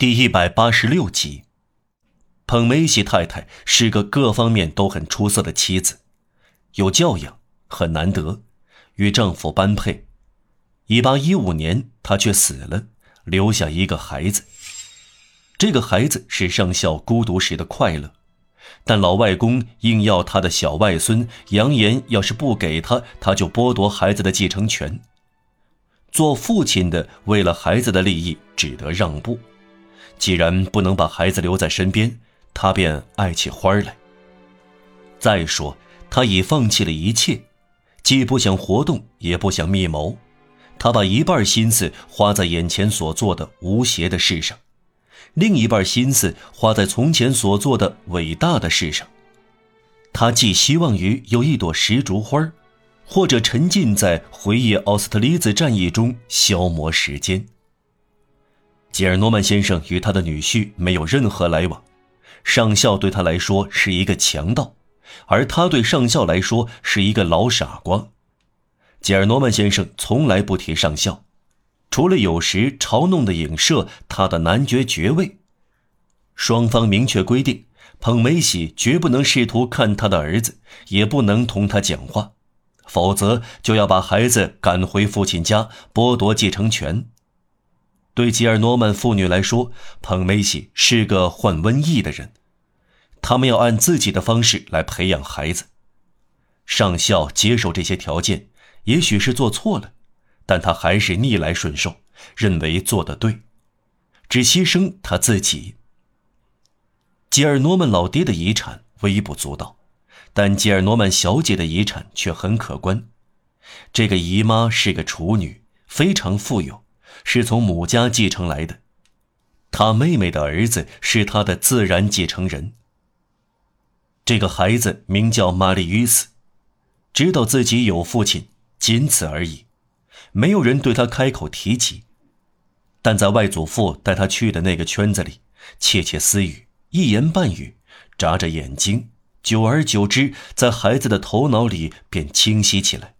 第一百八十六集，彭梅西太太是个各方面都很出色的妻子，有教养，很难得，与丈夫般配。一八一五年，她却死了，留下一个孩子。这个孩子是上校孤独时的快乐，但老外公硬要他的小外孙，扬言要是不给他，他就剥夺孩子的继承权。做父亲的为了孩子的利益，只得让步。既然不能把孩子留在身边，他便爱起花来。再说，他已放弃了一切，既不想活动，也不想密谋。他把一半心思花在眼前所做的无邪的事上，另一半心思花在从前所做的伟大的事上。他寄希望于有一朵石竹花，或者沉浸在回忆奥斯特利兹战役中消磨时间。吉尔诺曼先生与他的女婿没有任何来往，上校对他来说是一个强盗，而他对上校来说是一个老傻瓜。吉尔诺曼先生从来不提上校，除了有时嘲弄的影射他的男爵爵位。双方明确规定，彭梅喜绝不能试图看他的儿子，也不能同他讲话，否则就要把孩子赶回父亲家，剥夺继承权。对吉尔诺曼父女来说，彭梅西是个患瘟疫的人，他们要按自己的方式来培养孩子。上校接受这些条件，也许是做错了，但他还是逆来顺受，认为做得对，只牺牲他自己。吉尔诺曼老爹的遗产微不足道，但吉尔诺曼小姐的遗产却很可观。这个姨妈是个处女，非常富有。是从母家继承来的，他妹妹的儿子是他的自然继承人。这个孩子名叫玛丽于斯，知道自己有父亲，仅此而已，没有人对他开口提起。但在外祖父带他去的那个圈子里，窃窃私语，一言半语，眨着眼睛，久而久之，在孩子的头脑里便清晰起来。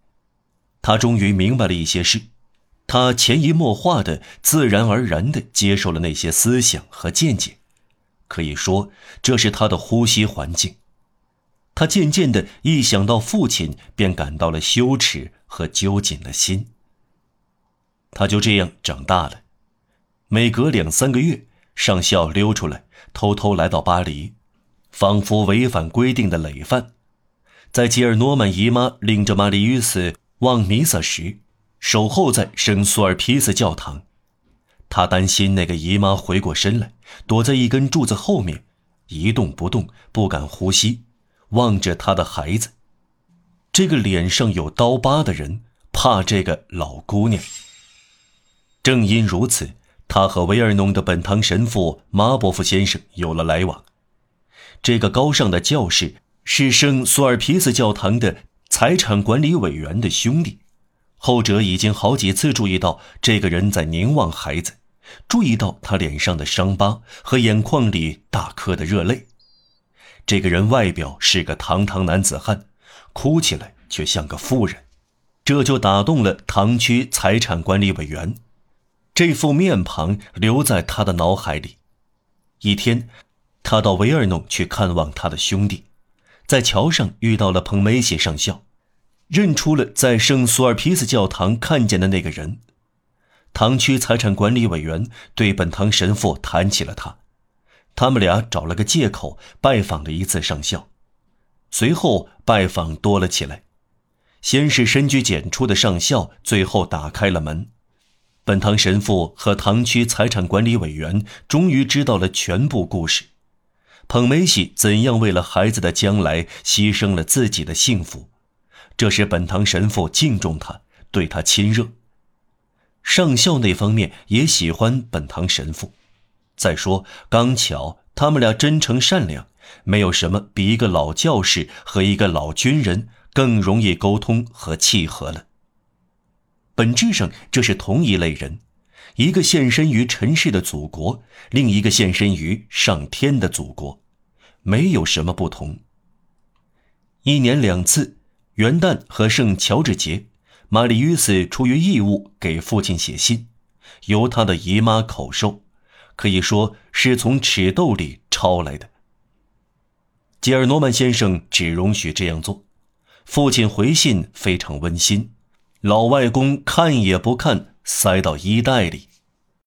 他终于明白了一些事。他潜移默化的、自然而然的接受了那些思想和见解，可以说这是他的呼吸环境。他渐渐的一想到父亲，便感到了羞耻和揪紧了心。他就这样长大了。每隔两三个月，上校溜出来，偷偷来到巴黎，仿佛违反规定的累犯，在吉尔诺曼姨妈领着玛丽于斯望弥撒时。守候在圣苏尔皮斯教堂，他担心那个姨妈回过身来，躲在一根柱子后面，一动不动，不敢呼吸，望着他的孩子。这个脸上有刀疤的人怕这个老姑娘。正因如此，他和维尔农的本堂神父马伯夫先生有了来往。这个高尚的教士是圣苏尔皮斯教堂的财产管理委员的兄弟。后者已经好几次注意到这个人在凝望孩子，注意到他脸上的伤疤和眼眶里大颗的热泪。这个人外表是个堂堂男子汉，哭起来却像个妇人，这就打动了堂区财产管理委员。这副面庞留在他的脑海里。一天，他到维尔弄去看望他的兄弟，在桥上遇到了彭梅西上校。认出了在圣苏尔皮斯教堂看见的那个人，堂区财产管理委员对本堂神父谈起了他，他们俩找了个借口拜访了一次上校，随后拜访多了起来，先是深居简出的上校，最后打开了门，本堂神父和堂区财产管理委员终于知道了全部故事，彭梅西怎样为了孩子的将来牺牲了自己的幸福。这使本堂神父敬重他，对他亲热。上校那方面也喜欢本堂神父。再说，刚巧他们俩真诚善良，没有什么比一个老教士和一个老军人更容易沟通和契合了。本质上，这是同一类人，一个献身于尘世的祖国，另一个献身于上天的祖国，没有什么不同。一年两次。元旦和圣乔治节，玛丽于斯出于义务给父亲写信，由他的姨妈口授，可以说是从尺豆里抄来的。吉尔诺曼先生只容许这样做，父亲回信非常温馨，老外公看也不看，塞到衣袋里。